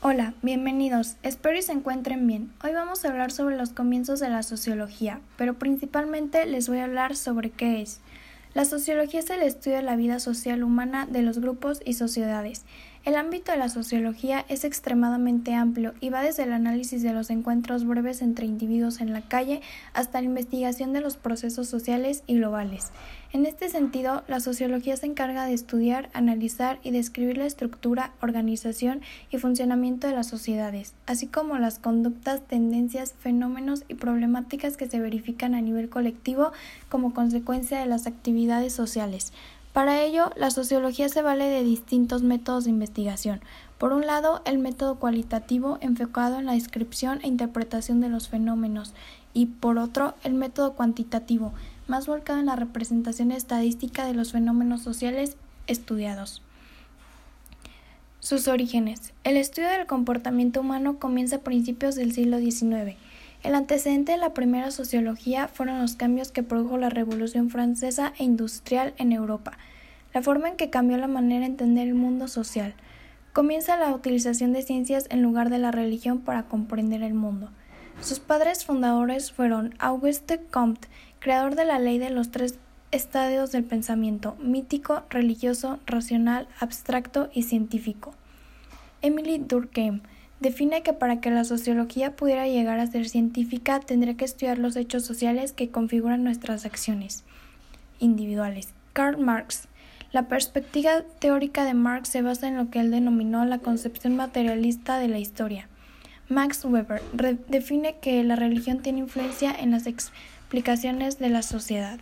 Hola, bienvenidos. Espero y se encuentren bien. Hoy vamos a hablar sobre los comienzos de la sociología, pero principalmente les voy a hablar sobre qué es. La sociología es el estudio de la vida social humana de los grupos y sociedades. El ámbito de la sociología es extremadamente amplio y va desde el análisis de los encuentros breves entre individuos en la calle hasta la investigación de los procesos sociales y globales. En este sentido, la sociología se encarga de estudiar, analizar y describir la estructura, organización y funcionamiento de las sociedades, así como las conductas, tendencias, fenómenos y problemáticas que se verifican a nivel colectivo como consecuencia de las actividades sociales. Para ello, la sociología se vale de distintos métodos de investigación. Por un lado, el método cualitativo enfocado en la descripción e interpretación de los fenómenos y por otro, el método cuantitativo, más volcado en la representación estadística de los fenómenos sociales estudiados. Sus orígenes. El estudio del comportamiento humano comienza a principios del siglo XIX. El antecedente de la primera sociología fueron los cambios que produjo la Revolución Francesa e Industrial en Europa, la forma en que cambió la manera de entender el mundo social. Comienza la utilización de ciencias en lugar de la religión para comprender el mundo. Sus padres fundadores fueron Auguste Comte, creador de la ley de los tres estadios del pensamiento, mítico, religioso, racional, abstracto y científico. Emily Durkheim, define que para que la sociología pudiera llegar a ser científica tendría que estudiar los hechos sociales que configuran nuestras acciones individuales. Karl Marx. La perspectiva teórica de Marx se basa en lo que él denominó la concepción materialista de la historia. Max Weber define que la religión tiene influencia en las explicaciones de la sociedad.